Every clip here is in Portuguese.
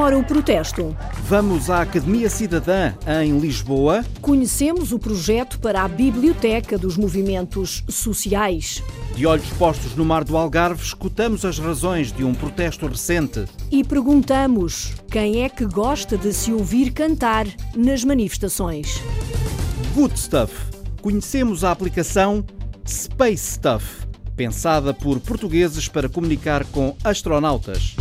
demora o protesto? Vamos à Academia Cidadã, em Lisboa. Conhecemos o projeto para a Biblioteca dos Movimentos Sociais. De olhos postos no Mar do Algarve, escutamos as razões de um protesto recente. E perguntamos quem é que gosta de se ouvir cantar nas manifestações. Good Stuff. Conhecemos a aplicação Space Stuff, pensada por portugueses para comunicar com astronautas.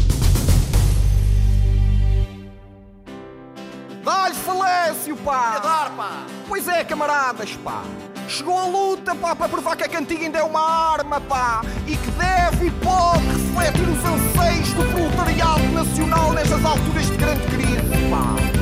Falêcio, pá! Pá! Pois é, camaradas, pá! Chegou a luta, pá, para provar que a cantiga ainda é uma arma, pá! E que deve e pode refletir os anseios do proletariado nacional nestas alturas de grande crise, pá!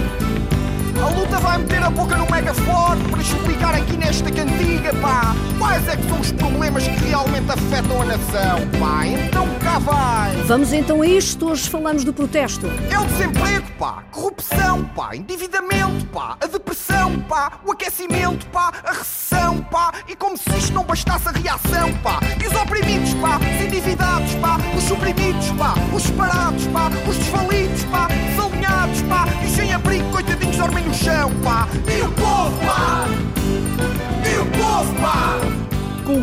A luta vai meter a boca no megafone para explicar aqui nesta cantiga, pá, quais é que são os problemas que realmente afetam a nação, pá. Então cá vai. Vamos então a isto. Hoje falamos do protesto. É o desemprego, pá, corrupção, pá, endividamento, pá, a depressão, pá, o aquecimento, pá, a recessão, pá, e como se isto não bastasse a reação, pá, e os oprimidos, pá, os endividados, pá, os suprimidos, pá, os separados, pá, os desvalidos, pá,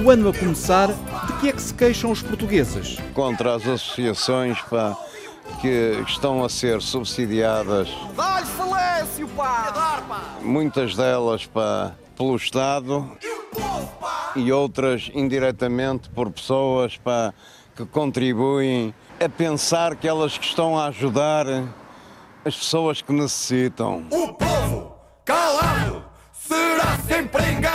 o ano a começar, de que é que se queixam os portugueses? contra as associações pá, que estão a ser subsidiadas, Dá-lhe falêcio, A pá, dar, pá! muitas delas pá, pelo Estado e o povo, pá. e outras indiretamente por pessoas pá, que contribuem a pensar que elas que estão a ajudar as pessoas que necessitam. O povo calado será sempre enganado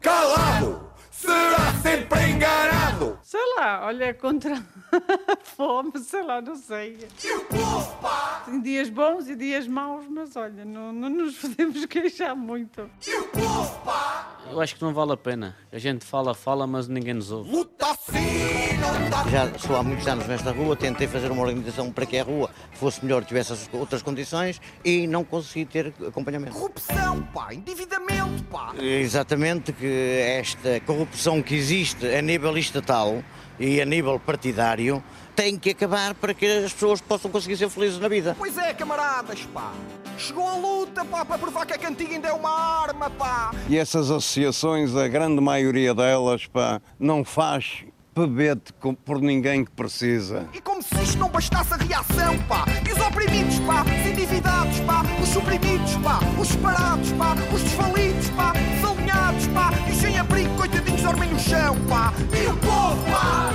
calado será sempre enganado. Sei lá, olha, contra fome, sei lá, não sei. E o povo, pá, Tem dias bons e dias maus, mas olha, não, não nos podemos queixar muito. e o povo, pá, Eu acho que não vale a pena. A gente fala, fala, mas ninguém nos ouve. luta assim, não dá. Já estou há muitos anos nesta rua, tentei fazer uma organização para que a rua fosse melhor, tivesse as outras condições e não consegui ter acompanhamento. Corrupção, pá, endividamento, pá. Exatamente que esta corrupção que existe a nível estatal e a nível partidário tem que acabar para que as pessoas possam conseguir ser felizes na vida. Pois é, camaradas, pá. Chegou a luta, pá, para provar que a cantiga ainda é uma arma, pá. E essas associações, a grande maioria delas, pá, não faz pebete com- por ninguém que precisa. E como se isto não bastasse a reação, pá. E os oprimidos, pá, os endividados, pá, os suprimidos, pá, os separados, pá, os desvalidos, pá, desalinhados, pá, e sem abrigo, coitadinhos dormem no chão, pá. E o povo, pá.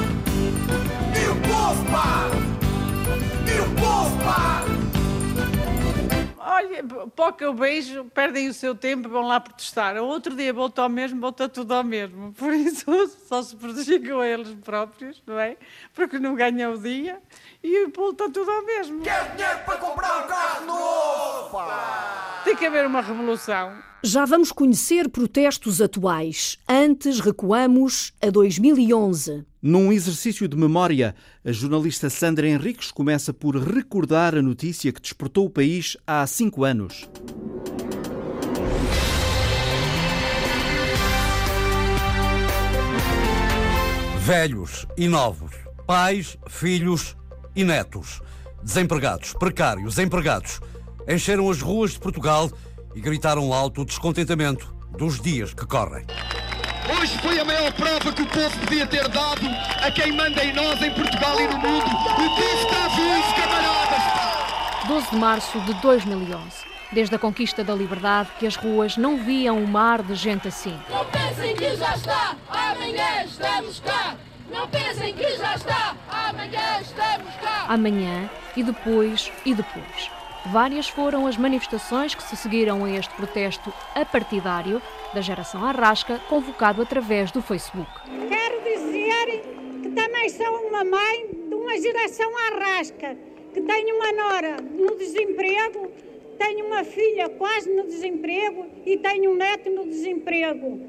E o povo, pá. E o povo, pá. Olha, para o que eu vejo, perdem o seu tempo vão lá protestar. Outro dia voltou ao mesmo, volta tudo ao mesmo. Por isso, só se prejudicam eles próprios, não é? Porque não ganham o dia e volta tudo ao mesmo. Quer dinheiro para comprar um carro novo, pá. Tem que haver uma revolução. Já vamos conhecer protestos atuais. Antes recuamos a 2011. Num exercício de memória, a jornalista Sandra Henriques começa por recordar a notícia que despertou o país há cinco anos. Velhos e novos, pais, filhos e netos, desempregados, precários, empregados, encheram as ruas de Portugal e gritaram alto o descontentamento dos dias que correm. Hoje foi a maior prova que o povo podia ter dado a quem manda em nós, em Portugal e no mundo. O povo está vivo, camaradas! 12 de março de 2011. Desde a conquista da liberdade que as ruas não viam um mar de gente assim. Não pensem que já está, amanhã estamos cá. Não pensem que já está, amanhã estamos cá. Amanhã e depois e depois. Várias foram as manifestações que se seguiram a este protesto apartidário da geração Arrasca, convocado através do Facebook. Quero dizer que também sou uma mãe de uma geração arrasca, que tenho uma nora no desemprego, tenho uma filha quase no desemprego e tenho um neto no desemprego.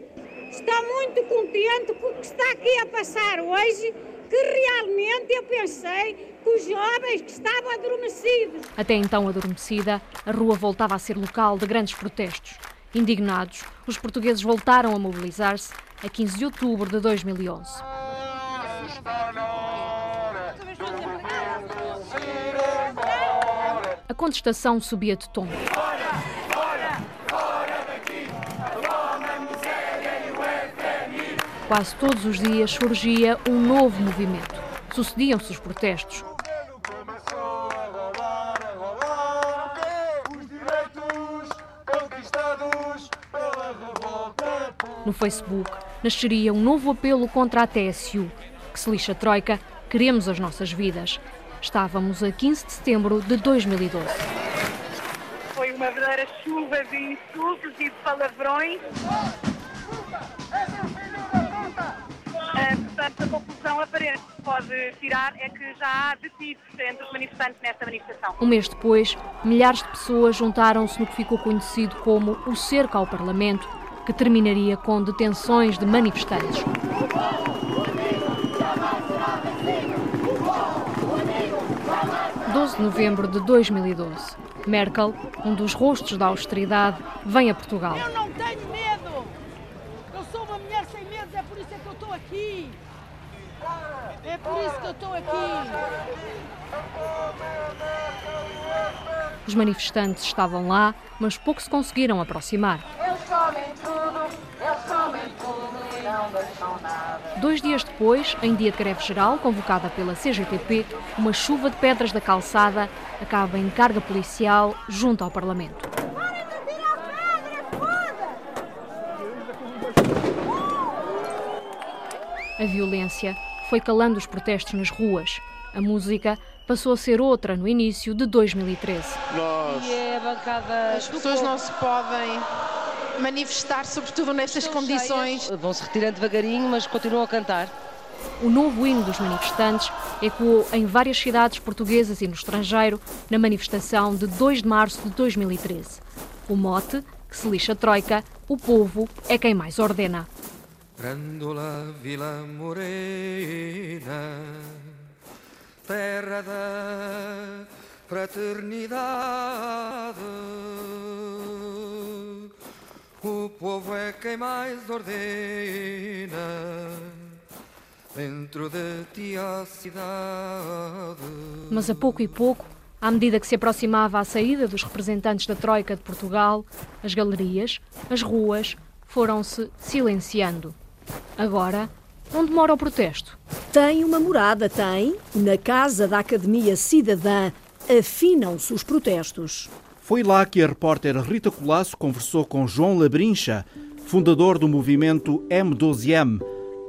Estou muito contente com o que está aqui a passar hoje, que realmente eu pensei que os jovens que estavam adormecidos Até então adormecida, a rua voltava a ser local de grandes protestos. Indignados, os portugueses voltaram a mobilizar-se a 15 de outubro de 2011. contestação subia de tom. Quase todos os dias surgia um novo movimento. Sucediam-se os protestos. No Facebook nasceria um novo apelo contra a TSU, que se lixa Troika, queremos as nossas vidas. Estávamos a 15 de setembro de 2012. Foi uma verdadeira chuva de insultos e de palavrões. Uh, portanto, a conclusão aparente que se pode tirar é que já há detidos entre os manifestantes nesta manifestação. Um mês depois, milhares de pessoas juntaram-se no que ficou conhecido como o cerco ao Parlamento, que terminaria com detenções de manifestantes. 12 de novembro de 2012. Merkel, um dos rostos da austeridade, vem a Portugal. Eu não tenho medo! Eu sou uma mulher sem medo, é por isso é que eu estou aqui! É por isso que eu estou aqui! Os manifestantes estavam lá, mas pouco se conseguiram aproximar. Dois dias depois, em dia de greve geral, convocada pela CGTP, uma chuva de pedras da calçada acaba em carga policial junto ao Parlamento. A violência foi calando os protestos nas ruas. A música passou a ser outra no início de 2013. Nós. E é a bancada As pessoas não se podem manifestar, sobretudo nestas condições. Vão-se retirando devagarinho, mas continuam a cantar. O novo hino dos manifestantes ecoou em várias cidades portuguesas e no estrangeiro na manifestação de 2 de março de 2013. O mote, que se lixa a troika, o povo é quem mais ordena. Grândola Vila Morena, terra da fraternidade. O povo é quem mais ordena dentro de ti a cidade. Mas a pouco e pouco, à medida que se aproximava a saída dos representantes da Troika de Portugal, as galerias, as ruas, foram-se silenciando. Agora, onde mora o protesto? Tem uma morada, tem. Na casa da Academia Cidadã afinam-se os protestos. Foi lá que a repórter Rita Colasso conversou com João Labrincha, fundador do movimento M12M,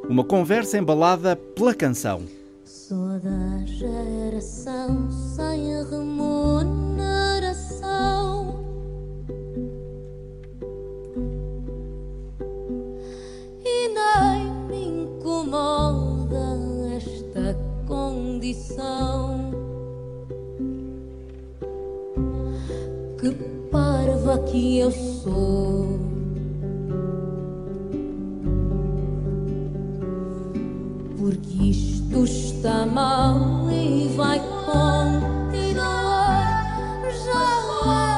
uma conversa embalada pela canção. Sou da geração sem remuneração. Nem me incomoda esta condição. Que parva que eu sou. Porque isto está mal e vai continuar. Já há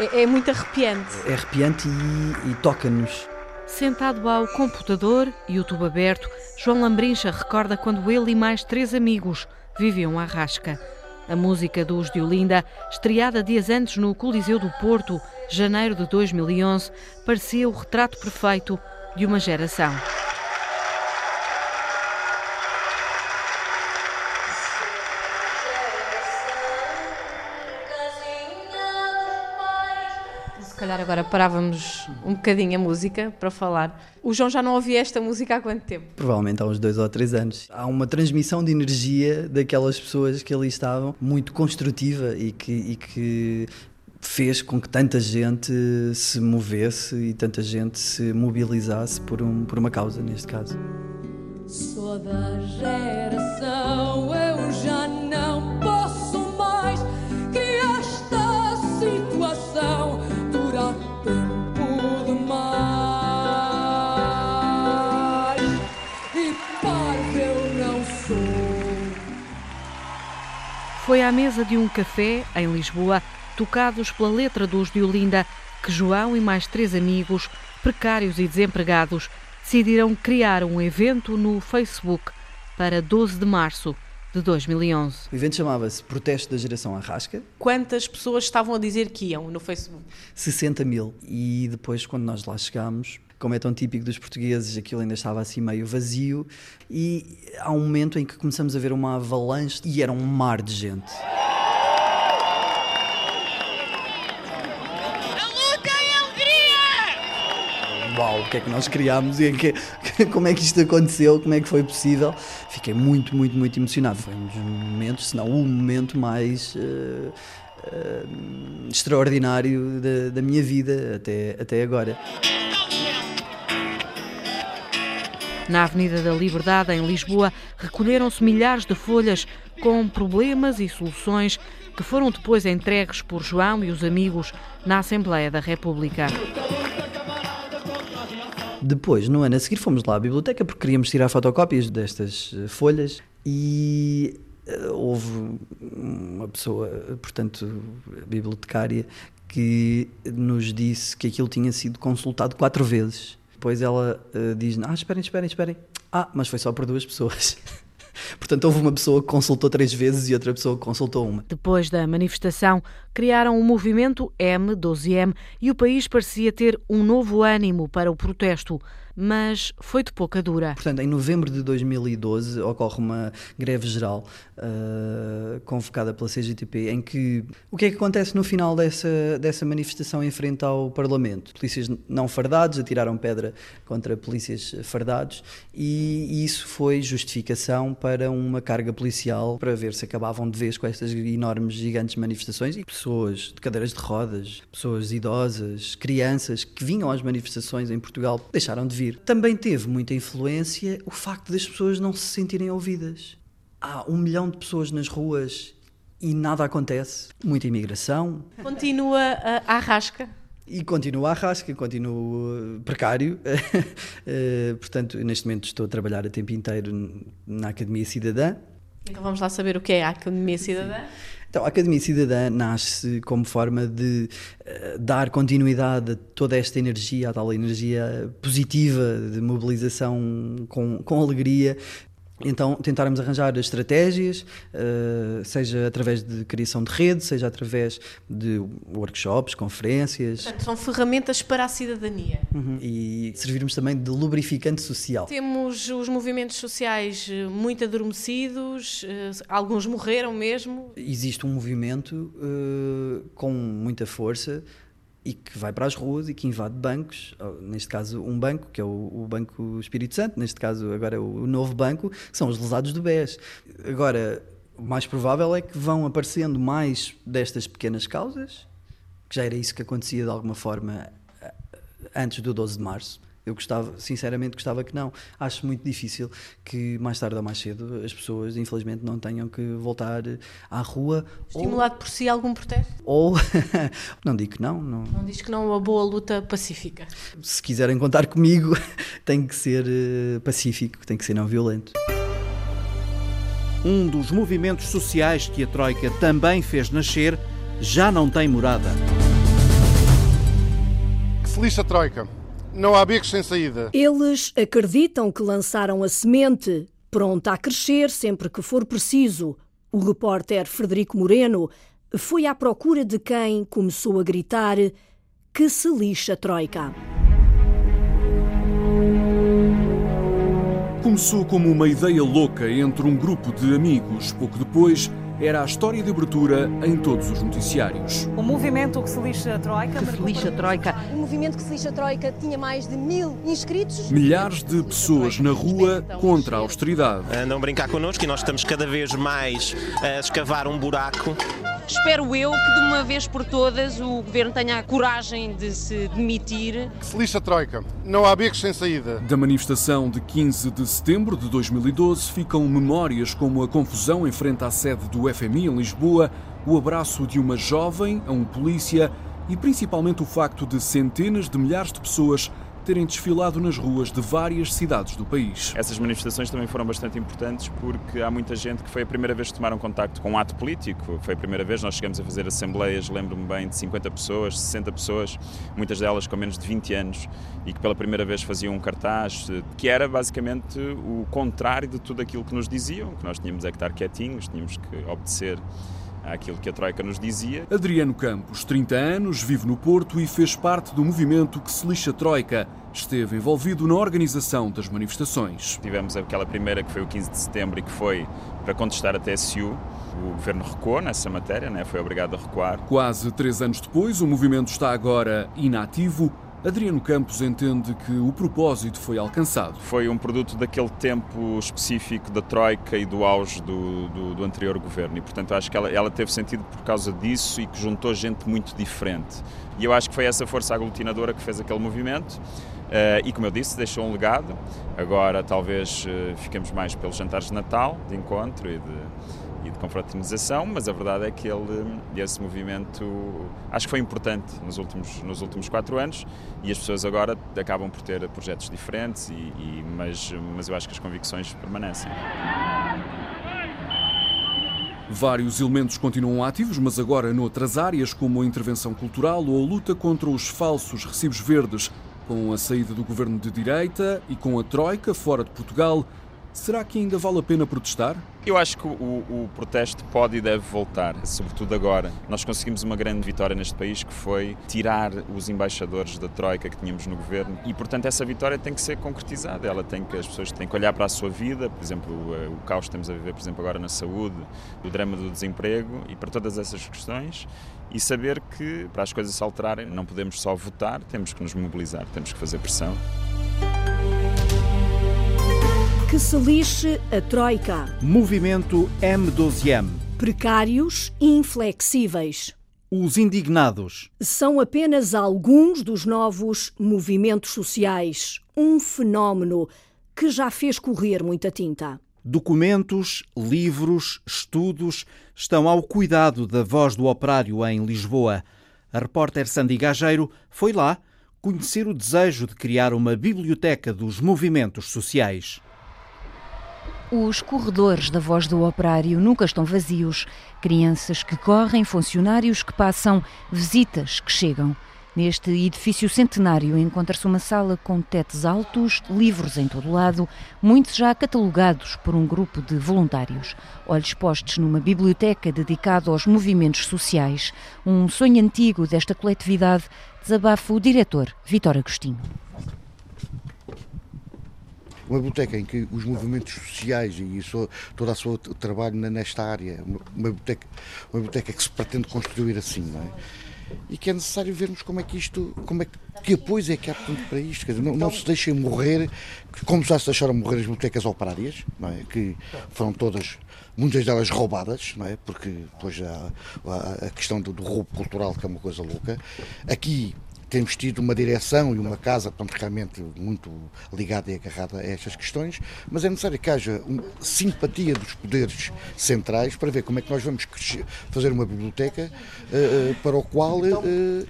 É, é muito arrepiante. É arrepiante e, e toca-nos. Sentado ao computador, YouTube aberto, João Lambrincha recorda quando ele e mais três amigos viviam à rasca. A música dos de Olinda, estreada dias antes no Coliseu do Porto, janeiro de 2011, parecia o retrato perfeito de uma geração. Agora parávamos um bocadinho a música para falar. O João já não ouvia esta música há quanto tempo? Provavelmente há uns dois ou três anos. Há uma transmissão de energia daquelas pessoas que ali estavam, muito construtiva e que, e que fez com que tanta gente se movesse e tanta gente se mobilizasse por, um, por uma causa, neste caso. Sou da geração, Foi à mesa de um café, em Lisboa, tocados pela letra dos de Olinda, que João e mais três amigos, precários e desempregados, decidiram criar um evento no Facebook para 12 de março de 2011. O evento chamava-se Protesto da Geração Arrasca. Quantas pessoas estavam a dizer que iam no Facebook? 60 mil. E depois, quando nós lá chegámos, como é tão típico dos portugueses, aquilo ainda estava assim meio vazio. E há um momento em que começamos a ver uma avalanche e era um mar de gente. uau, o que é que nós criámos e que, como é que isto aconteceu, como é que foi possível. Fiquei muito, muito, muito emocionado. Foi um dos momentos, se não o momento mais uh, uh, extraordinário da, da, minha vida até, até agora. Na Avenida da Liberdade, em Lisboa, recolheram-se milhares de folhas com problemas e soluções que foram depois entregues por João e os amigos na Assembleia da República. Depois, no ano a seguir, fomos lá à biblioteca porque queríamos tirar fotocópias destas eh, folhas e uh, houve uma pessoa, portanto, bibliotecária, que nos disse que aquilo tinha sido consultado quatro vezes. Depois ela uh, diz: Ah, esperem, esperem, esperem. Ah, mas foi só por duas pessoas. Portanto, houve uma pessoa que consultou três vezes e outra pessoa que consultou uma. Depois da manifestação, criaram o movimento M12M e o país parecia ter um novo ânimo para o protesto mas foi de pouca dura. Portanto, em novembro de 2012 ocorre uma greve geral uh, convocada pela CGTP, em que o que é que acontece no final dessa, dessa manifestação em frente ao Parlamento? Polícias não fardados atiraram pedra contra polícias fardados e, isso foi justificação para uma carga policial para ver se acabavam de vez com estas enormes, gigantes manifestações e pessoas de cadeiras de rodas, pessoas idosas, crianças que vinham às manifestações em Portugal deixaram de. Também teve muita influência o facto das pessoas não se sentirem ouvidas. Há um milhão de pessoas nas ruas e nada acontece. Muita imigração. Continua a, a rasca. E continua a rasca, continua precário. Eh, portanto, neste momento estou a trabalhar a tempo inteiro na Academia Cidadã. Então vamos lá saber o que é a Academia Cidadã. Sim. Então, a Academia Cidadã nasce como forma de uh, dar continuidade a toda esta energia, a tal energia positiva de mobilização com, com alegria, então, tentarmos arranjar estratégias, uh, seja através de criação de rede, seja através de workshops, conferências. Portanto, são ferramentas para a cidadania. Uhum. E servirmos também de lubrificante social. Temos os movimentos sociais eh, muito adormecidos, uh, alguns morreram mesmo. Existe um movimento com muita força e que vai para as ruas e que invade bancos, neste caso um banco, que é o, o Banco Espírito Santo, neste caso agora é o, o novo banco, são os lesados do BES. Agora, o mais provável é que vão aparecendo mais destas pequenas causas, que já era isso que acontecia de alguma forma eh, antes do 12 de março, eu gostava, sinceramente, gostava que não. Acho muito difícil que mais tarde ou mais cedo as pessoas, infelizmente, não tenham que voltar à rua. Estimulado ou... por si algum protesto? Ou, não digo que não, não. Não diz que não uma boa luta pacífica. Se quiserem contar comigo, tem que ser eh, pacífico, tem que ser não violento. Um dos movimentos sociais que a Troika também fez nascer já não tem morada. Que feliz a Troika! Não há becos sem saída. Eles acreditam que lançaram a semente, pronta a crescer sempre que for preciso. O repórter Frederico Moreno foi à procura de quem começou a gritar que se lixa Troika. Começou como uma ideia louca entre um grupo de amigos. Pouco depois, era a história de abertura em todos os noticiários. O movimento que se lixa a Troika. Que se lixa a Troika. O movimento que se lixa a Troika tinha mais de mil inscritos. Milhares de pessoas na rua contra a austeridade. Andam a brincar connosco e nós estamos cada vez mais a escavar um buraco. Espero eu que de uma vez por todas o governo tenha a coragem de se demitir. Que se lixa a Troika. Não há becos sem saída. Da manifestação de 15 de setembro de 2012 ficam memórias como a confusão em frente à sede do FMI em Lisboa, o abraço de uma jovem a um polícia e principalmente o facto de centenas de milhares de pessoas terem desfilado nas ruas de várias cidades do país. Essas manifestações também foram bastante importantes porque há muita gente que foi a primeira vez que tomaram contacto com um ato político. Foi a primeira vez, nós chegamos a fazer assembleias, lembro-me bem, de 50 pessoas, 60 pessoas, muitas delas com menos de 20 anos e que pela primeira vez faziam um cartaz que era basicamente o contrário de tudo aquilo que nos diziam, que nós tínhamos é que estar quietinhos, tínhamos que obedecer àquilo que a Troika nos dizia. Adriano Campos, 30 anos, vive no Porto e fez parte do movimento que se lixa Troika. Esteve envolvido na organização das manifestações. Tivemos aquela primeira que foi o 15 de setembro e que foi para contestar a TSU. O governo recuou nessa matéria, né? foi obrigado a recuar. Quase três anos depois, o movimento está agora inativo. Adriano Campos entende que o propósito foi alcançado. Foi um produto daquele tempo específico da Troika e do auge do, do, do anterior governo e, portanto, acho que ela, ela, teve sentido por causa disso e que juntou gente muito diferente. E eu acho que foi essa força aglutinadora que fez aquele movimento. Uh, e como eu disse, deixou um legado. Agora talvez uh, fiquemos mais pelos jantares de Natal, de encontro e de, e de confraternização, mas a verdade é que ele, esse movimento acho que foi importante nos últimos, nos últimos quatro anos e as pessoas agora acabam por ter projetos diferentes, e, e mas, mas eu acho que as convicções permanecem. Vários elementos continuam ativos, mas agora noutras áreas, como a intervenção cultural ou a luta contra os falsos recibos verdes, com a saída do governo de direita e com a Troika fora de Portugal. Será que ainda vale a pena protestar? Eu acho que o, o, protesto pode e deve voltar, sobretudo agora. Nós conseguimos uma grande vitória neste país que foi tirar os embaixadores da Troika que tínhamos no governo e, portanto, essa vitória tem que ser concretizada. Ela tem que, as pessoas têm que olhar para a sua vida, por exemplo, o, o caos que estamos a viver, por exemplo, agora na saúde, o drama do desemprego e para todas essas questões e saber que para as coisas se alterarem não podemos só votar, temos que nos mobilizar, temos que fazer pressão. Que se lixe a Troika. Movimento M12M. Precários e inflexíveis. Os indignados. São apenas alguns dos novos movimentos sociais. Um fenómeno que já fez correr muita tinta. Documentos, livros, estudos estão ao cuidado da voz do operário em Lisboa. A repórter Sandy Gageiro foi lá conhecer o desejo de criar uma biblioteca dos movimentos sociais. Os corredores da voz do operário nunca estão vazios. Crianças que correm, funcionários que passam, visitas que chegam. Neste edifício centenário encontra-se uma sala com tetos altos, livros em todo lado, muitos já catalogados por um grupo de voluntários. Olhos postos numa biblioteca dedicada aos movimentos sociais. Um sonho antigo desta coletividade, desabafa o diretor Vitor Agostinho uma biblioteca em que os movimentos sociais e isso, todo o seu trabalho nesta área, uma biblioteca, uma biblioteca que se pretende construir assim, não é? E que é necessário vermos como é que isto, como é que, que apoios é que há portanto, para isto, dizer, não, não se deixem morrer, como já se deixaram morrer as bibliotecas operárias, não é? Que foram todas muitas delas roubadas, não é? Porque depois há, há a questão do, do, roubo cultural, que é uma coisa louca. Aqui temos tido uma direção e uma casa, portanto, realmente muito ligada e agarrada a estas questões, mas é necessário que haja uma simpatia dos poderes centrais para ver como é que nós vamos fazer uma biblioteca uh, para o qual, uh,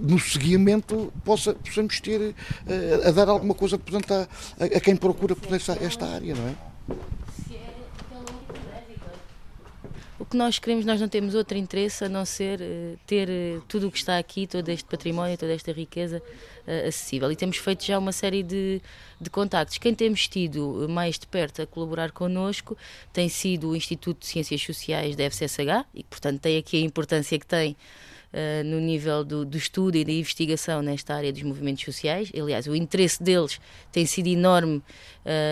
no seguimento, possa, possamos ter uh, a dar alguma coisa portanto, a, a, quem procura por esta, esta área, não é? O que nós queremos, nós não temos outro interesse a não ser uh, ter uh, tudo o que está aqui, todo este património, toda esta riqueza uh, acessível. E temos feito já uma série de, de contactos. Quem temos tido mais de perto a colaborar connosco tem sido o Instituto de Ciências Sociais da FCSH, e portanto tem aqui a importância que tem uh, no nível do, do, estudo e da investigação nesta área dos movimentos sociais. Aliás, o interesse deles tem sido enorme uh,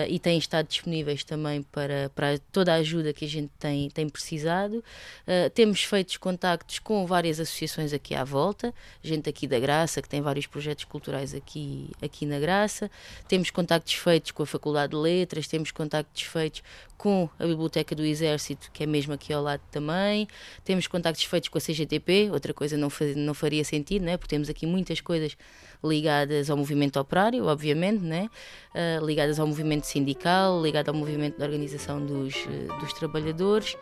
e têm estado disponíveis também para, para toda a ajuda que a gente tem, tem precisado. Uh, temos feito contactos com várias associações aqui à volta, gente aqui da Graça, que tem vários projetos culturais aqui, aqui na Graça. Temos contactos feitos com a Faculdade de Letras, temos contactos feitos com a Biblioteca do Exército, que é mesmo aqui ao lado também. Temos contactos feitos com a CGTP, outra coisa não, não faria sentido, né? porque temos aqui muitas coisas ligadas ao movimento operário, obviamente, né? Uh, ligadas ao movimento sindical, ligadas ao movimento da organização dos, uh, dos trabalhadores.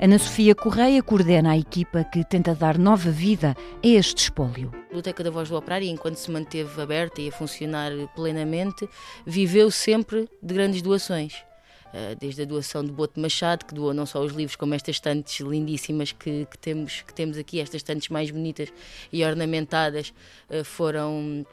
Ana Sofia Correia coordena a equipa que tenta dar nova vida a este espólio. A Biblioteca da Voz do Operário, enquanto se manteve aberta e a funcionar plenamente, viveu sempre de grandes doações. Eh, desde a doação de Boto Machado, que doou não só os livros, como estas estantes lindíssimas que, que, temos, que temos aqui, estas estantes mais bonitas e ornamentadas, eh, foram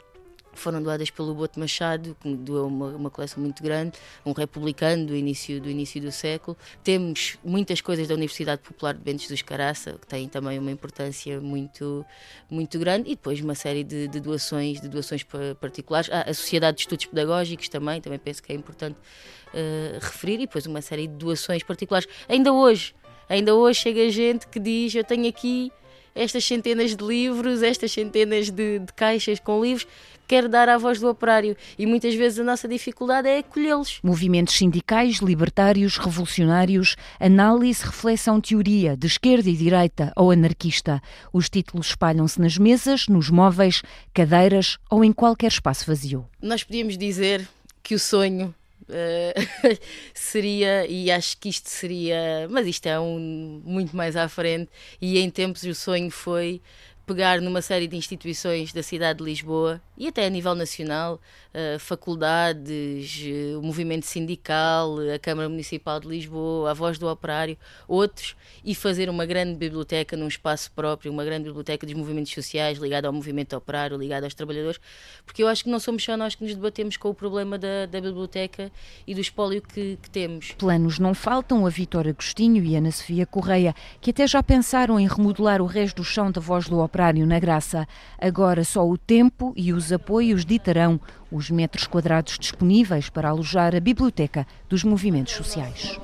foram doadas pelo Boto Machado, que doou uma, uma, coleção muito grande, um republicano do início do, início do século. Temos muitas coisas da Universidade Popular de Bentes dos Caraça, que têm também uma importância muito, muito grande, e depois uma série de, de doações, de doações particulares. Ah, a Sociedade de Estudos Pedagógicos também, também penso que é importante uh, referir, e depois uma série de doações particulares. Ainda hoje, ainda hoje chega gente que diz, eu tenho aqui estas centenas de livros, estas centenas de, de caixas com livros, quer dar à voz do operário e muitas vezes a nossa dificuldade é acolhê-los. Movimentos sindicais, libertários, revolucionários, análise, reflexão, teoria, de esquerda e direita ou anarquista. Os títulos espalham-se nas mesas, nos móveis, cadeiras ou em qualquer espaço vazio. Nós podíamos dizer que o sonho Uh, seria, e acho que isto seria, mas isto é um muito mais à frente, e em tempos o sonho foi pegar numa série de instituições da cidade de Lisboa e até a nível nacional, uh, faculdades, uh, o movimento sindical, a Câmara Municipal de Lisboa, a Voz do Operário, outros, e fazer uma grande biblioteca num espaço próprio, uma grande biblioteca dos movimentos sociais ligada ao movimento operário, ligada aos trabalhadores, porque eu acho que não somos só nós que nos debatemos com o problema da, da biblioteca e do espólio que, que temos. Planos não faltam a Vitor Agostinho e Ana Sofia Correia, que até já pensaram em remodelar o resto do chão da Voz do Operário na Graça. Agora só o tempo e os apoios ditarão os metros quadrados disponíveis para alojar a biblioteca dos movimentos sociais.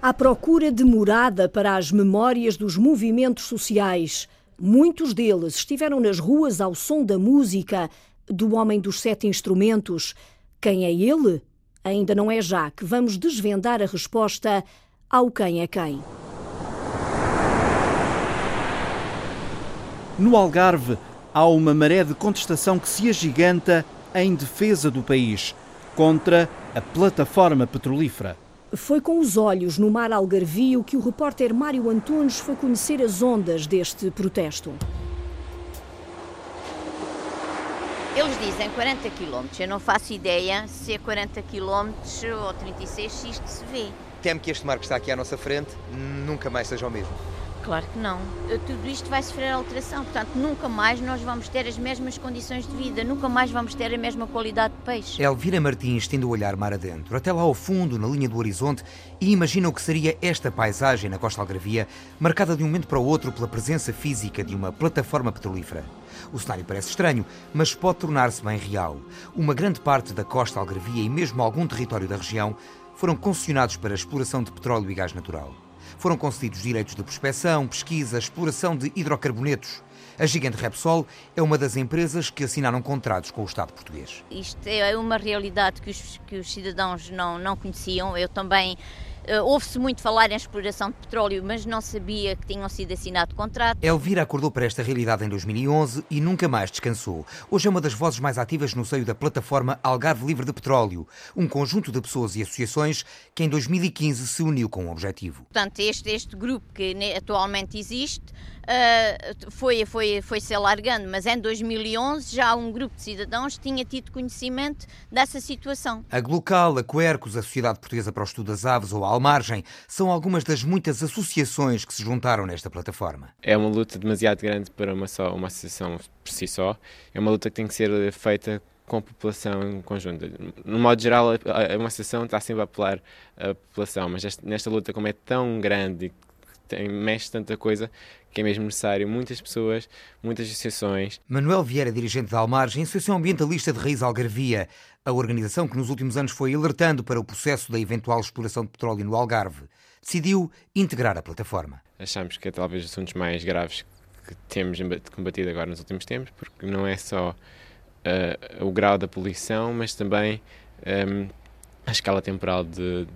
À procura de morada para as memórias dos movimentos sociais, muitos deles estiveram nas ruas ao som da música do Homem dos Sete Instrumentos. Quem é ele? Ainda não é já que vamos desvendar a resposta ao quem é quem. No Algarve, há uma maré de contestação que se agiganta em defesa do país, contra a plataforma petrolífera. Foi com os olhos no mar algarvio que o repórter Mário Antunes foi conhecer as ondas deste protesto. Eles dizem 40 km, eu não faço ideia se é 40 km ou 36 se isto se vê. Temo que este mar que está aqui à nossa frente nunca mais seja o mesmo. Claro que não. Tudo isto vai sofrer alteração, portanto, nunca mais nós vamos ter as mesmas condições de vida, nunca mais vamos ter a mesma qualidade de peixe. Elvira Martins tende o olhar mar adentro, até lá ao fundo, na linha do horizonte, e imagina o que seria esta paisagem na costa algravia, marcada de um momento para o outro pela presença física de uma plataforma petrolífera. O cenário parece estranho, mas pode tornar-se bem real. Uma grande parte da costa algravia e mesmo algum território da região foram concessionados para a exploração de petróleo e gás natural foram concedidos direitos de prospecção, pesquisa, exploração de hidrocarbonetos. A gigante Repsol é uma das empresas que assinaram contratos com o Estado português. Isto é uma realidade que os, que os cidadãos não, não conheciam. Eu também Uh, Ouve-se muito falar em exploração de petróleo, mas não sabia que tinham sido assinados contratos. Elvira acordou para esta realidade em 2011 e nunca mais descansou. Hoje é uma das vozes mais ativas no seio da plataforma Algarve Livre de Petróleo, um conjunto de pessoas e associações que em 2015 se uniu com um objetivo. Portanto, este, este grupo que atualmente existe uh, foi, foi, foi se alargando, mas em 2011 já um grupo de cidadãos tinha tido conhecimento dessa situação. A Glocal, a Quercus, a Sociedade Portuguesa para o Estudo das Aves ou a Almargem são algumas das muitas associações que se juntaram nesta plataforma. É uma luta demasiado grande para uma, só, uma associação por si só. É uma luta que tem que ser feita com a população em conjunto. No modo geral, uma associação está sempre a apelar a população, mas nesta luta, como é tão grande e tem, mexe tanta coisa, que é mesmo necessário muitas pessoas, muitas associações. Manuel Vieira, dirigente da Almargem, Associação Ambientalista de Raiz Algarvia, a organização que nos últimos anos foi alertando para o processo da eventual exploração de petróleo no Algarve, decidiu integrar a plataforma. Achamos que é talvez assuntos mais graves que temos combatido agora nos últimos tempos, porque não é só uh, o grau da poluição, mas também um, a escala temporal de,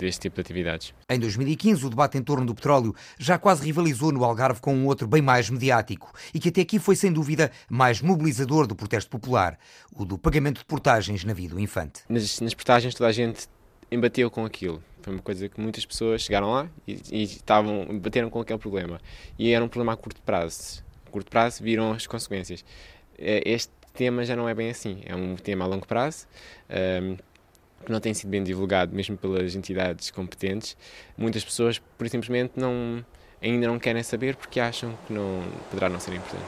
deste tipo de atividades. Em 2015, o debate em torno do petróleo já quase rivalizou no Algarve com um outro bem mais mediático e que até aqui foi sem dúvida mais mobilizador do protesto popular, o do pagamento de portagens na vida do infante. Nas, nas portagens toda a gente embateu com aquilo. Foi uma coisa que muitas pessoas chegaram lá e, e estavam, bateram com aquele problema. E era um problema a curto prazo. A curto prazo viram as consequências. Eh, este tema já não é bem assim. É um tema a longo prazo. Um, que não tem sido bem divulgado, mesmo pelas entidades competentes. Muitas pessoas, por simplesmente, não, ainda não querem saber porque acham que não poderá não ser importante.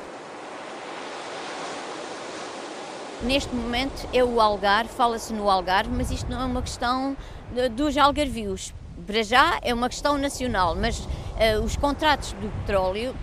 Neste momento é o Algarve, fala-se no Algarve, mas isto não é uma questão dos algarvios. Para já é uma questão nacional, mas uh, os contratos do petróleo,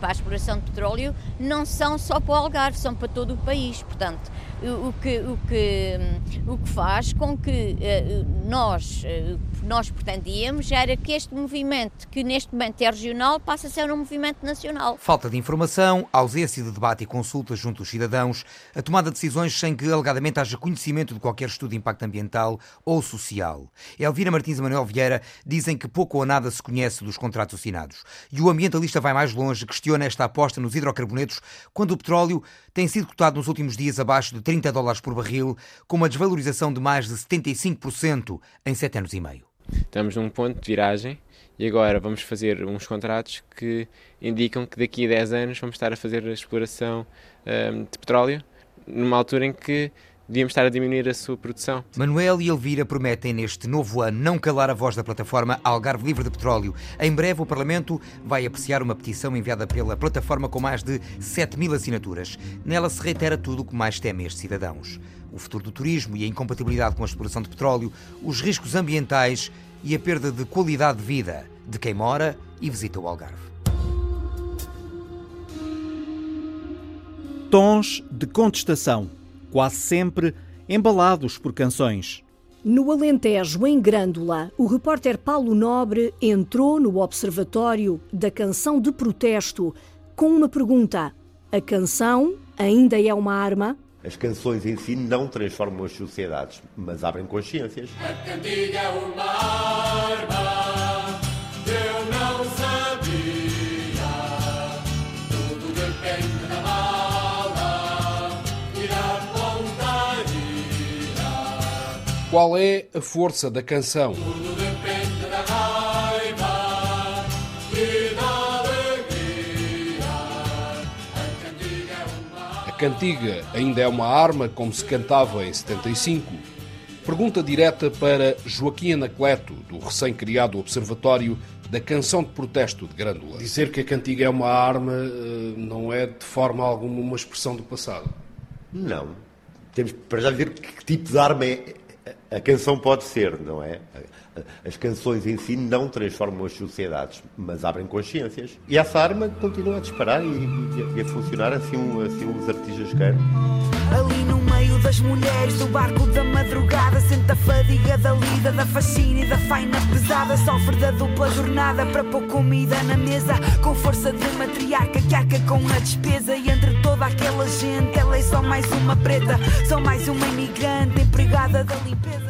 para a exploração de petróleo, não são só para o Algarve, são para todo o país. Portanto, o que, o que, o que faz com que uh, nós, uh, nós pretendíamos era que este movimento, que neste momento é regional, passe a ser um movimento nacional. Falta de informação, ausência de debate e consulta junto aos cidadãos, a tomada de decisões sem que alegadamente haja conhecimento de qualquer estudo de impacto ambiental ou social. Elvira Martins e Manuel Vieira dizem que pouco ou nada se conhece dos contratos assinados. E o ambientalista vai mais longe, questiona esta aposta nos hidrocarbonetos, quando o petróleo tem sido cotado nos últimos dias abaixo de 30 dólares por barril, com uma desvalorização de mais de 75% em sete anos e meio. Estamos num ponto de viragem e agora vamos fazer uns contratos que indicam que daqui a 10 anos vamos estar a fazer a exploração um, de petróleo, numa altura em que devíamos estar a diminuir a sua produção. Manuel e Elvira prometem neste novo ano não calar a voz da plataforma Algarve Livre de Petróleo. Em breve o Parlamento vai apreciar uma petição enviada pela plataforma com mais de 7 mil assinaturas. Nela se reitera tudo o que mais temem estes cidadãos. O futuro do turismo e a incompatibilidade com a exploração de petróleo, os riscos ambientais e a perda de qualidade de vida de quem mora e visita o Algarve. Tons de contestação, quase sempre embalados por canções. No Alentejo, em Grândola, o repórter Paulo Nobre entrou no Observatório da Canção de Protesto com uma pergunta: A canção ainda é uma arma? As canções em si não transformam as sociedades, mas abrem consciências. A cantiga é uma arma, eu não sabia. Tudo depende da bala e da pontaria. Qual é a força da canção? Cantiga ainda é uma arma, como se cantava em 75? Pergunta direta para Joaquim Anacleto, do recém-criado Observatório da Canção de Protesto de Grândola. Dizer que a cantiga é uma arma eh, não é de forma alguma uma expressão do passado. Não. Temos para já dizer que tipo de arma é, a canção pode ser, não é? As canções em si não transformam as sociedades, mas abrem consciências. E essa arma continua a disparar e, e, a funcionar assim, assim os artistas querem. Ali no meio das mulheres do barco da madrugada Sente a fadiga da lida, da faxina e da faina pesada Sofre da dupla jornada para pôr comida na mesa Com força de matriarca que arca com a despesa E entre toda aquela gente ela é só mais uma preta Só mais uma imigrante empregada da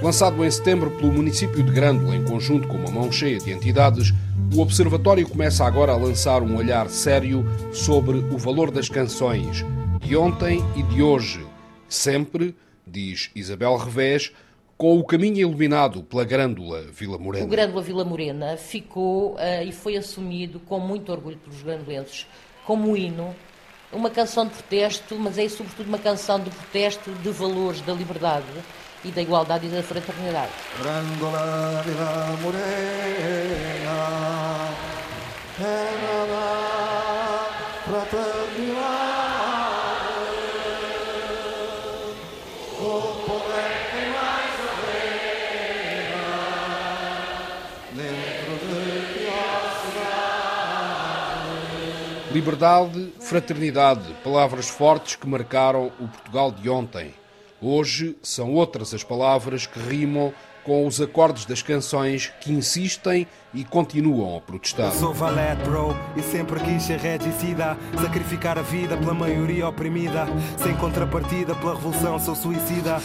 Lançado em setembro pelo município de Grândola em conjunto com uma mão cheia de entidades o Observatório começa agora a lançar um olhar sério sobre o valor das canções, de ontem e de hoje, sempre, diz Isabel Revés, com o caminho iluminado pela Grândola Vila Morena. O Grândola Vila Morena ficou uh, e foi assumido com muito orgulho pelos grandolenses como hino, uma canção de protesto, mas é sobretudo uma canção de protesto de valores da liberdade e da igualdade e da fraternidade. Vila Morena, terra da fraternidade. O poder tem mais a pena dentro de cidade. Liberdade, fraternidade, palavras fortes que marcaram o Portugal de ontem. Hoje são outras as palavras que rimam com os acordes das canções que insistem e continuam a protestar. Eu sou valete, bro, e sempre quis ser regicida. Sacrificar a vida pela maioria oprimida. Sem contrapartida pela revolução, sou suicida.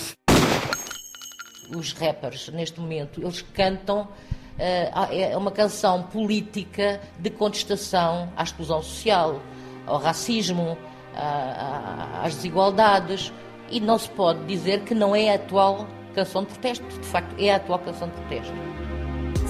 Os rappers, neste momento, eles cantam. Uh, é uma canção política de contestação à exclusão social, ao racismo, às desigualdades. E não se pode dizer que não é a atual canção de protesto. De facto, é a atual canção de protesto.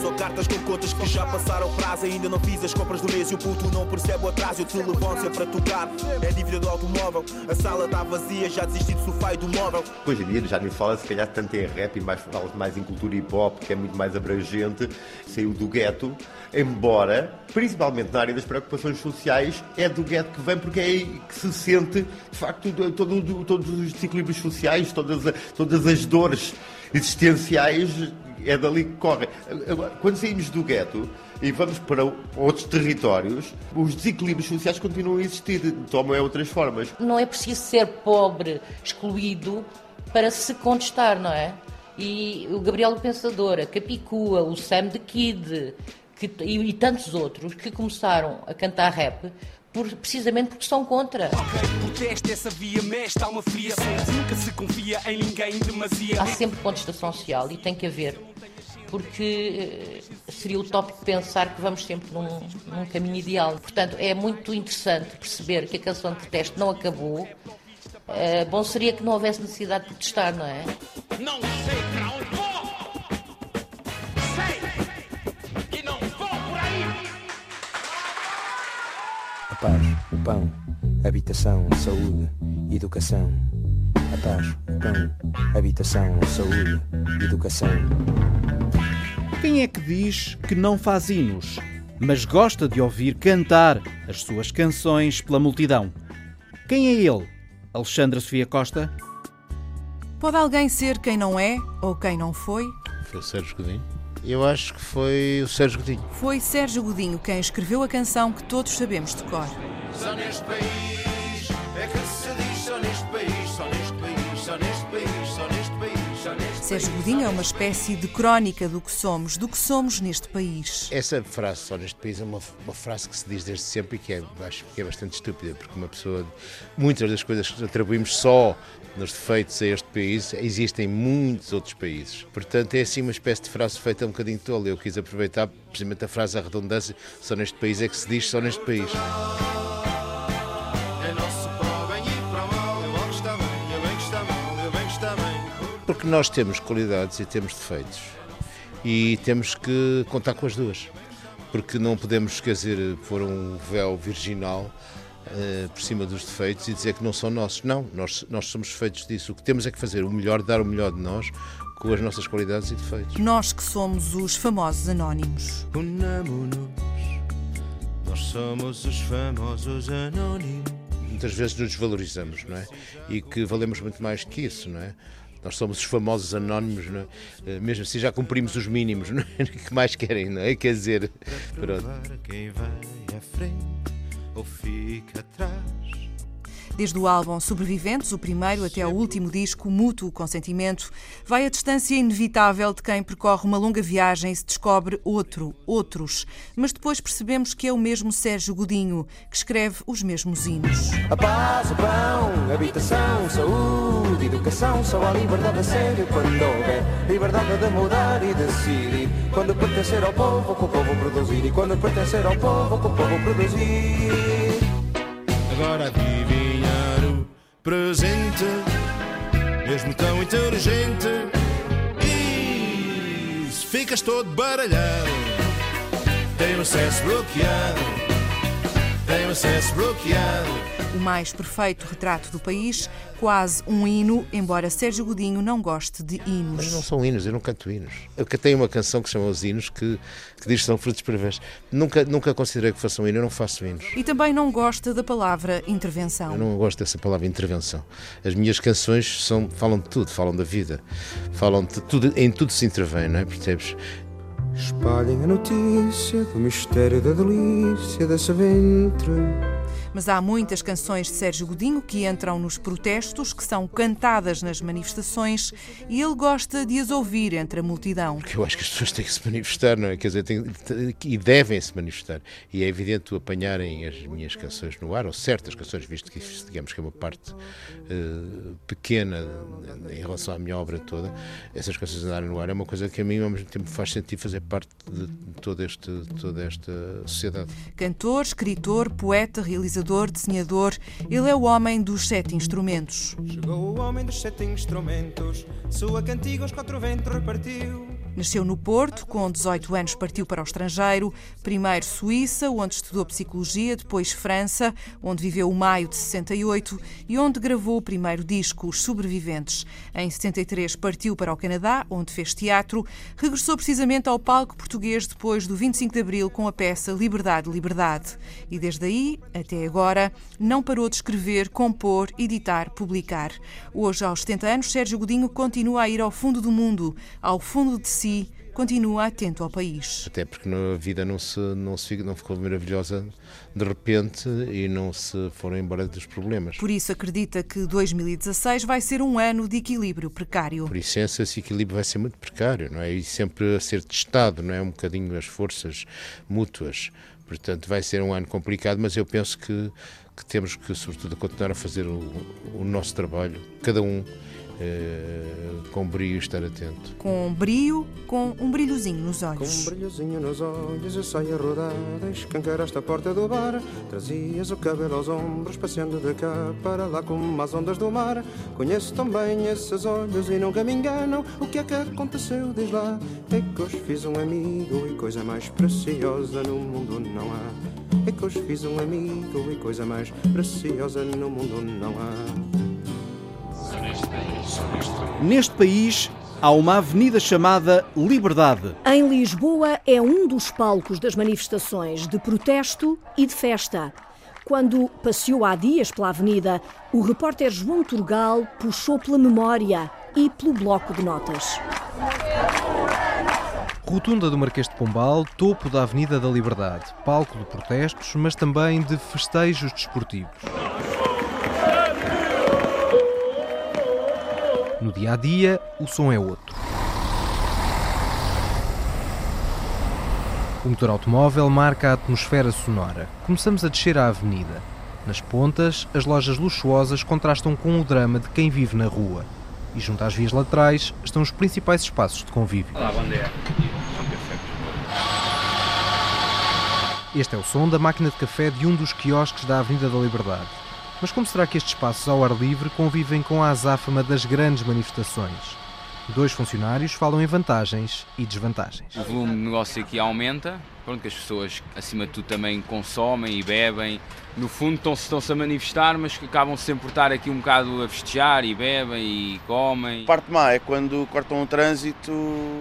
Ou cartas com contas que já passaram prazo. Ainda não fiz as compras do mês e o puto não percebe o atraso Eu te levanto sempre a tocar, é dívida do automóvel. A sala está vazia, já desisti do sofá e do móvel. Hoje em dia já nem fala se calhar tanto em rap e mais fala mais em cultura hip hop Que é muito mais abrangente. Saiu do gueto Embora, principalmente na área das preocupações sociais É do gueto que vem porque é aí que se sente De facto todo, todos os desequilíbrios sociais Todas, todas as dores existenciais é dali que corre. Quando saímos do gueto e vamos para outros territórios, os desequilíbrios sociais continuam a existir, tomam outras formas. Não é preciso ser pobre, excluído, para se contestar, não é? E o Gabriel Pensador, a Capicua, o Sam the Kid que, e, e tantos outros que começaram a cantar rap por, precisamente porque são contra. Demasia. Há sempre contestação social e tem que haver, porque eh, seria utópico pensar que vamos sempre num, num caminho ideal. Portanto, é muito interessante perceber que a canção de protesto não acabou. É, bom seria que não houvesse necessidade de protestar, não é? Não sei para onde paz, o pão, habitação, saúde, educação. A paz, o pão, habitação, saúde, educação. Quem é que diz que não faz hinos, mas gosta de ouvir cantar as suas canções pela multidão? Quem é ele? Alexandra Sofia Costa? Pode alguém ser quem não é ou quem não foi? Foi Sérgio Godinho. Eu acho que foi o Sérgio Godinho. Foi Sérgio Godinho quem escreveu a canção que todos sabemos de cor. Só neste país é que se diz só neste país, só neste país, só neste país, só neste país, só neste Sérgio Godinho é uma espécie de crónica do que somos, do que somos neste país. Essa frase só neste país é uma, uma frase que se diz desde sempre e que é, acho que é bastante estúpida, porque uma pessoa, muitas das coisas que atribuímos só nos defeitos a este país, existem muitos outros países. Portanto, é assim uma espécie de frase feita um bocadinho tola. Eu quis aproveitar precisamente a frase, a redundância, só neste país é que se diz, só neste país. Porque nós temos qualidades e temos defeitos. E temos que contar com as duas. Porque não podemos, quer dizer, pôr um véu virginal uh, por cima dos defeitos e dizer que não são nossos. Não, nós, nós somos feitos disso. O que temos é que fazer o melhor, dar o melhor de nós com as nossas qualidades e defeitos. Nós que somos os famosos anónimos. Unamo-nos, nós somos os famosos anónimos. Muitas vezes nos desvalorizamos, não é? E que valemos muito mais que isso, não é? Nós somos os famosos anónimos, não é? Eh, mesmo assim já cumprimos os mínimos, não é? que mais querem, não é? Quer dizer, pronto. quem vai à frente ou fica atrás. Desde o álbum Sobreviventes, o primeiro até ao último disco, Mútuo Consentimento, vai a distância inevitável de quem percorre uma longa viagem e se descobre outro, outros. Mas depois percebemos que é o mesmo Sérgio Godinho que escreve os mesmos hinos. A paz, o pão, habitação, saúde, educação, só a liberdade a sério quando houver liberdade de mudar e decidir. Quando pertencer ao povo, com o povo produzir. E quando pertencer ao povo, com o povo produzir. Agora vive presente, mesmo tão inteligente. E se ficas todo baralhado, tem o acesso bloqueado, tem o acesso bloqueado o mais perfeito retrato do país, quase um hino, embora Sérgio Godinho não goste de hinos. Mas não são hinos, eu não canto hinos. Eu cantei uma canção que se chama Os Hinos, que, que diz que são frutos para vez. Nunca, nunca considerei que fosse um hino, eu não faço hinos. E também não gosta da palavra intervenção. Eu não gosto dessa palavra intervenção. As minhas canções são, falam de tudo, falam da vida, falam de tudo, em tudo se intervém, não é? Percebes? Espalhem a notícia do mistério da delícia dessa ventre mas há muitas canções de Sérgio Godinho que entram nos protestos, que são cantadas nas manifestações e ele gosta de as ouvir entre a multidão. Porque eu acho que as pessoas têm que se manifestar, não é? Quer dizer, têm, e devem se manifestar. E é evidente apanharem as minhas canções no ar, ou certas canções, visto que digamos que é uma parte uh, pequena em relação à minha obra toda, essas canções andarem no ar é uma coisa que a mim ao mesmo tempo faz sentir fazer parte de este, toda esta sociedade. Cantor, escritor, poeta, realizador compositor, desenhador, ele é o homem dos sete instrumentos. Chegou o homem dos sete instrumentos, sua cantiga aos quatro ventos repartiu. Nasceu no Porto, com 18 anos partiu para o estrangeiro, primeiro Suíça, onde estudou psicologia, depois França, onde viveu o maio de 68 e onde gravou o primeiro disco, Os Sobreviventes. Em 73 partiu para o Canadá, onde fez teatro, regressou precisamente ao palco português depois do 25 de Abril com a peça Liberdade, Liberdade. E desde aí, até agora, não parou de escrever, compor, editar, publicar. Hoje, aos 70 anos, Sérgio Godinho continua a ir ao fundo do mundo, ao fundo de si, continua atento ao país. Até porque a vida não se, não se não ficou maravilhosa de repente e não se foram embora dos problemas. Por isso acredita que 2016 vai ser um ano de equilíbrio precário. Por essência, esse equilíbrio vai ser muito precário, não é? E sempre a ser testado, não é? Um bocadinho as forças mútuas. Portanto, vai ser um ano complicado, mas eu penso que, que temos que, sobretudo, continuar a fazer o, o nosso trabalho, cada um eh, com brio estar atento. Com brio, com um brilhozinho nos olhos. Com um brilhozinho nos olhos eu saio a rodar, escancaraste a porta do bar, trazias o cabelo aos ombros, passeando de cá para lá como as ondas do mar. Conheço tão bem esses olhos e nunca me enganam. O que é que aconteceu? Diz lá. É que hoje fiz um amigo e coisa mais preciosa no mundo não há. É que hoje fiz um amigo e coisa mais preciosa no mundo não há. Neste país há uma avenida chamada Liberdade. Em Lisboa é um dos palcos das manifestações de protesto e de festa. Quando passeou há dias pela avenida, o repórter João Turgal puxou pela memória e pelo bloco de notas. Rotunda do Marquês de Pombal, topo da Avenida da Liberdade, palco de protestos, mas também de festejos desportivos. No dia a dia, o som é outro. O motor automóvel marca a atmosfera sonora. Começamos a descer a avenida. Nas pontas, as lojas luxuosas contrastam com o drama de quem vive na rua. E junto às vias laterais estão os principais espaços de convívio. Olá, bom dia. Este é o som da máquina de café de um dos quiosques da Avenida da Liberdade. Mas como será que estes espaços ao ar livre convivem com a azáfama das grandes manifestações? Dois funcionários falam em vantagens e desvantagens. O volume de negócio aqui aumenta, pronto, que as pessoas acima de tudo também consomem e bebem. No fundo estão-se estão a manifestar, mas acabam sempre por estar aqui um bocado a festejar e bebem e comem. A parte má é quando cortam o trânsito,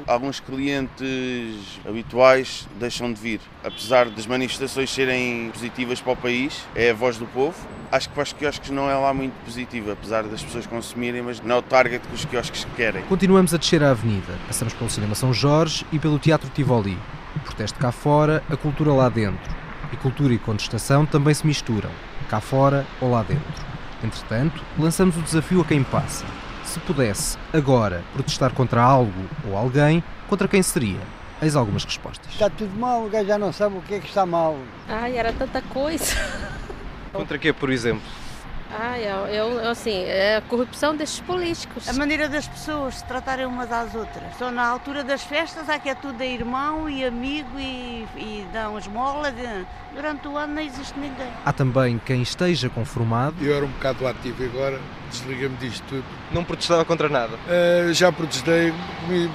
alguns clientes habituais deixam de vir. Apesar das manifestações serem positivas para o país, é a voz do povo. Acho que para os quiosques não é lá muito positivo, apesar das pessoas consumirem, mas não é o target que os quiosques querem. Continuamos a descer a avenida. Passamos pelo Cinema São Jorge e pelo Teatro Tivoli. O protesto cá fora, a cultura lá dentro. E cultura e contestação também se misturam, cá fora ou lá dentro. Entretanto, lançamos o desafio a quem passa. Se pudesse, agora, protestar contra algo ou alguém, contra quem seria? Eis algumas respostas. Está tudo mal, o gajo já não sabe o que é que está mal. Ai, era tanta coisa. Contra quê, por exemplo? Ah, eu, eu, assim, é a corrupção destes políticos. A maneira das pessoas se tratarem umas às outras. Só na altura das festas há que é tudo é irmão e amigo e, e dão esmolas. Durante o ano não existe ninguém. Há também quem esteja conformado. Eu era um bocado ativo e agora desliga-me disto tudo. Não protestava contra nada? Uh, já protestei,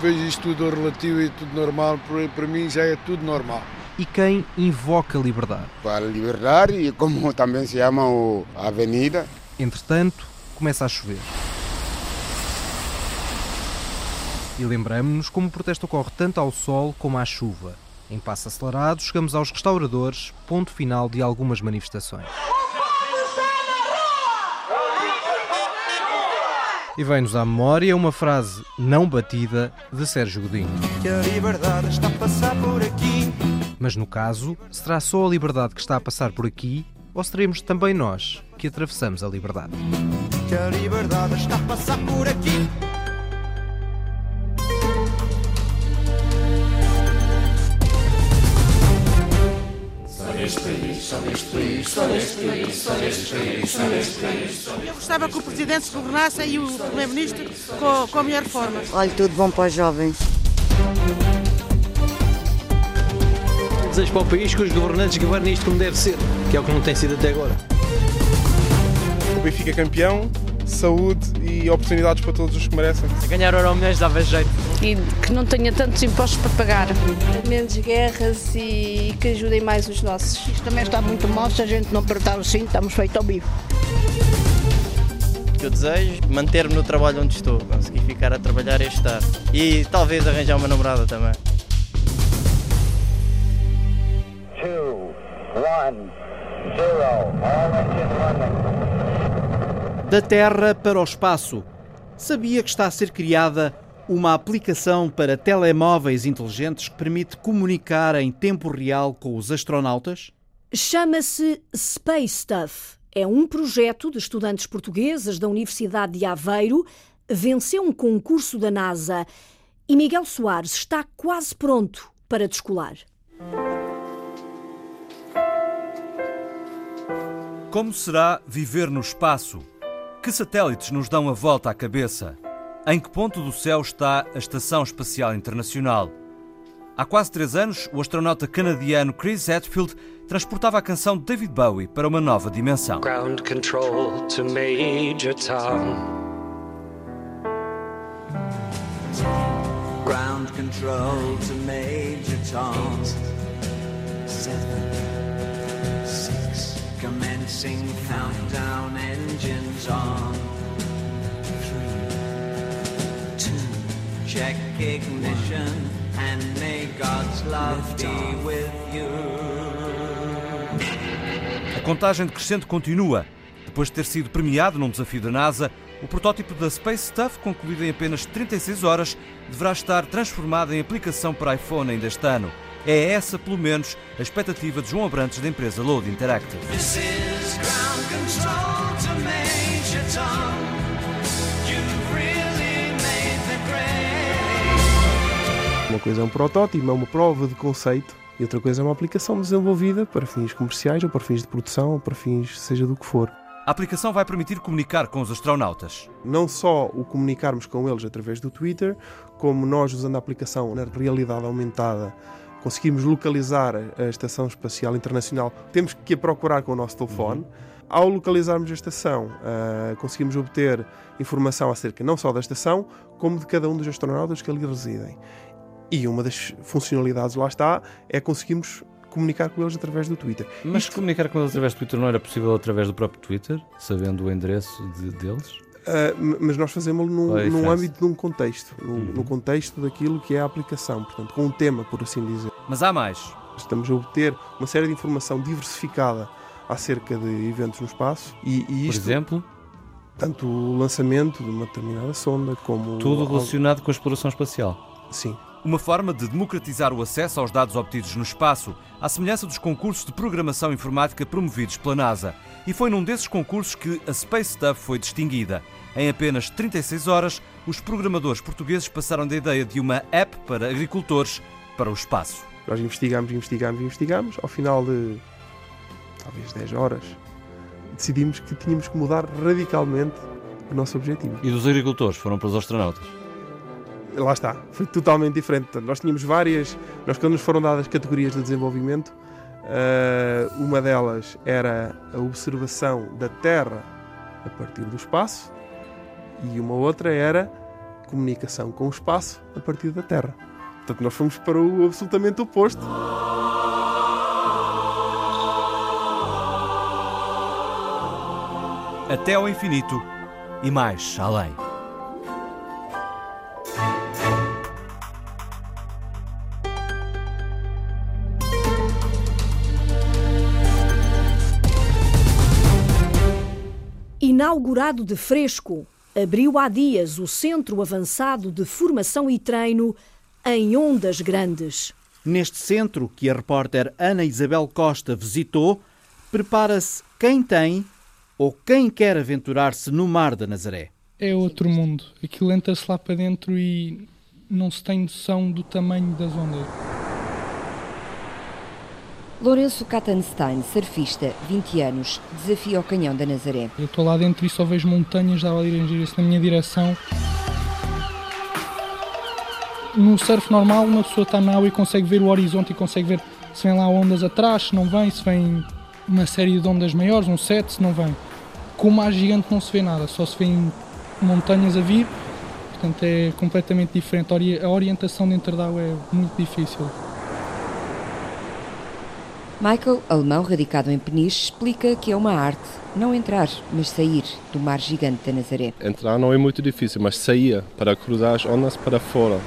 vejo isto tudo relativo e tudo normal. Para, para mim já é tudo normal e quem invoca a liberdade. Para a liberdade e como também se chama a avenida. Entretanto, começa a chover. E lembramos-nos como o protesto ocorre tanto ao sol como à chuva. Em passo acelerado, chegamos aos restauradores, ponto final de algumas manifestações. E vem-nos à memória uma frase não batida de Sérgio Godinho. Que a liberdade está a passar por aqui. Mas no caso, será só a liberdade que está a passar por aqui ou seremos também nós que atravessamos a liberdade? Que a liberdade está a passar por aqui. Eu gostava que o Presidente se governasse e o Primeiro-Ministro com, com a minha reforma. Olha, tudo bom para os jovens. desejo para o país que os governantes governem isto como deve ser, que é o que não tem sido até agora. O Benfica campeão saúde e oportunidades para todos os que merecem. Ganhar euro milhões dava jeito. E que não tenha tantos impostos para pagar. Menos guerras e que ajudem mais os nossos. Isto também está muito mal, se a gente não apertar o cinto, estamos feitos ao vivo. O que eu desejo manter-me no trabalho onde estou, conseguir ficar a trabalhar este ano. E talvez arranjar uma namorada também. Two, one, zero, all engine running. Da Terra para o espaço. Sabia que está a ser criada uma aplicação para telemóveis inteligentes que permite comunicar em tempo real com os astronautas? Chama-se Space Stuff. É um projeto de estudantes portugueses da Universidade de Aveiro. Venceu um concurso da NASA e Miguel Soares está quase pronto para descolar. Como será viver no espaço? Que satélites nos dão a volta à cabeça? Em que ponto do céu está a Estação Espacial Internacional? Há quase três anos, o astronauta canadiano Chris Hadfield transportava a canção de David Bowie para uma nova dimensão. Ground control to Major Tom. Ground control to Major Tom. Seven, countdown engines on. Three, two, check ignition and may God's love be with you. A contagem decrescente continua. Depois de ter sido premiado num desafio da NASA, o protótipo da Space Stuff, concluído em apenas 36 horas, deverá estar transformado em aplicação para iPhone ainda este ano. É essa, pelo menos, a expectativa de João Abrantes da empresa Load Interactive. This is ground control to Major Tom. You've really made the grade. Uma coisa é um protótipo, é uma prova de conceito, e outra coisa é uma aplicação desenvolvida para fins comerciais ou para fins de produção ou para fins seja do que for. A aplicação vai permitir comunicar com os astronautas. Não só o comunicarmos com eles através do Twitter, como nós usando a aplicação na realidade aumentada conseguimos localizar a Estação Espacial Internacional. Temos que a procurar com o nosso telefone. Uhum. Ao localizarmos a estação, uh, conseguimos obter informação acerca não só da estação, como de cada um dos astronautas que ali residem. E uma das funcionalidades lá está é conseguirmos comunicar com eles através do Twitter. Mas Isto... comunicar com eles através do Twitter não era possível através do próprio Twitter, sabendo o endereço de, deles? Uh, mas nós fazemos num, num âmbito de um contexto, num, uhum. no contexto daquilo que é a aplicação, portanto, com um tema, por assim dizer. Mas há mais. Estamos a obter uma série de informação diversificada acerca de eventos no espaço e, e isto, Por exemplo? Tanto o lançamento de uma determinada sonda como. Tudo relacionado com a exploração espacial. Sim. Uma forma de democratizar o acesso aos dados obtidos no espaço, à semelhança dos concursos de programação informática promovidos pela NASA. E foi num desses concursos que a Space Stuff foi distinguida. Em apenas 36 horas, os programadores portugueses passaram da ideia de uma app para agricultores para o espaço. Nós investigamos, investigamos, investigamos. Ao final de talvez 10 horas, decidimos que tínhamos que mudar radicalmente o nosso objetivo. E dos agricultores foram para os astronautas? Lá está, foi totalmente diferente. Portanto, nós tínhamos várias, nós quando nos foram dadas categorias de desenvolvimento, uh, uma delas era a observação da Terra a partir do espaço e uma outra era comunicação com o espaço a partir da Terra. Portanto, nós fomos para o absolutamente oposto. Até ao infinito e mais além. Inaugurado de fresco, abriu há dias o Centro Avançado de Formação e Treino em Ondas Grandes. Neste centro, que a repórter Ana Isabel Costa visitou, prepara-se quem tem ou quem quer aventurar-se no Mar da Nazaré. É outro mundo. Aquilo entra-se lá para dentro e não se tem noção do tamanho das ondas. Lourenço Kattenstein, surfista, 20 anos, desafia o canhão da Nazaré. Eu estou lá dentro e só vejo montanhas a dirigir-se na minha direção. No surf normal, uma pessoa está na água e consegue ver o horizonte e consegue ver se vem lá ondas atrás, se não vem, se vem uma série de ondas maiores, um set, se não vem. com o mar gigante não se vê nada, só se vê montanhas a vir, portanto é completamente diferente. A orientação dentro da água é muito difícil. Michael, alemão radicado em Peniche, explica que é uma arte não entrar, mas sair do mar gigante da Nazaré. Entrar não é muito difícil, mas sair para cruzar as ondas para fora.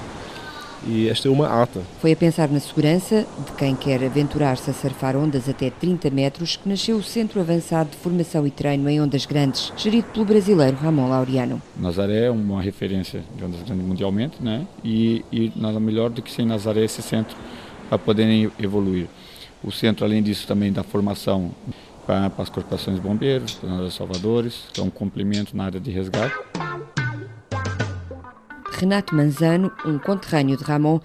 E esta é uma arte. Foi a pensar na segurança de quem quer aventurar-se a surfar ondas até 30 metros que nasceu o Centro Avançado de Formação e Treino em Ondas Grandes, gerido pelo brasileiro Ramon Laureano. Nazaré é uma referência de ondas grandes mundialmente, né? E, e nada melhor do que sem Nazaré esse centro para poderem evoluir. O centro, além disso, também dá formação para, para as corporações de bombeiros, para os salvadores, que é um complemento na área de resgate. Renato Manzano, um conterrâneo de Ramon,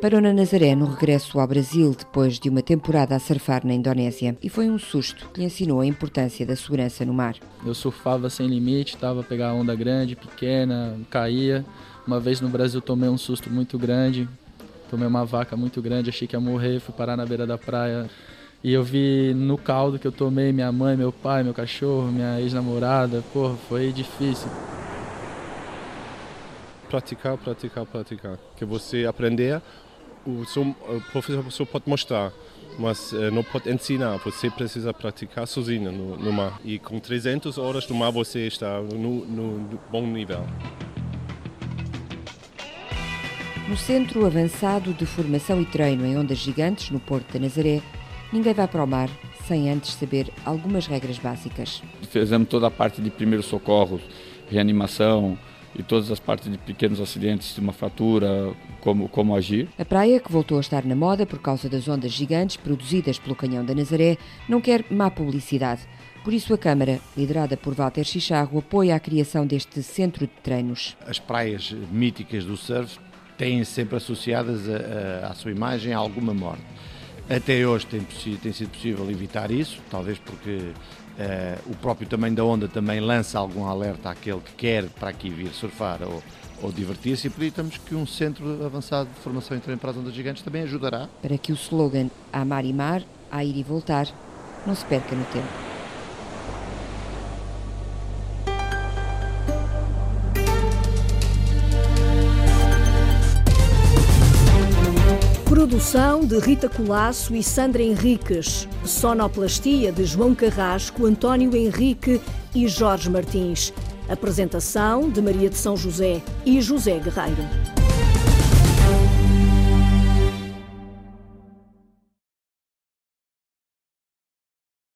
parou na Nazaré no regresso ao Brasil depois de uma temporada a surfar na Indonésia e foi um susto que lhe ensinou a importância da segurança no mar. Eu surfava sem limite, estava a pegar onda grande, pequena, caía. Uma vez no Brasil tomei um susto muito grande, tomei uma vaca muito grande, achei que ia morrer, fui parar na beira da praia. E eu vi no caldo que eu tomei minha mãe, meu pai, meu cachorro, minha ex-namorada. Porra, foi difícil. Praticar, praticar, praticar. Que você aprender, o seu professor pode mostrar, mas não pode ensinar. Você precisa praticar sozinho no, no mar. E com 300 horas no mar você está no, no bom nível. No Centro Avançado de Formação e Treino em Ondas Gigantes, no Porto da Nazaré, ninguém vai para o mar sem antes saber algumas regras básicas. Fizemos toda a parte de primeiros socorros, reanimação e todas as partes de pequenos acidentes, de uma fratura, como, como agir. A praia, que voltou a estar na moda por causa das ondas gigantes produzidas pelo Canhão da Nazaré, não quer má publicidade. Por isso, a Câmara, liderada por Walter Chicharro, apoia a criação deste centro de treinos. As praias míticas do surf têm sempre associadas a, a, à sua imagem alguma morte. Até hoje tem, tem, sido possível evitar isso, talvez porque uh, o próprio tamanho da onda também lança algum alerta àquele que quer para aqui vir surfar ou, ou divertir-se e acreditamos que um centro avançado de formação e treino para as ondas gigantes também ajudará. Para que o slogan "A mar e mar, a ir e voltar" não se perca no tempo. Produção de Rita Colasso e Sandra Henriques. Sonoplastia de João Carrasco, António Henrique e Jorge Martins. Apresentação de Maria de São José e José Guerreiro.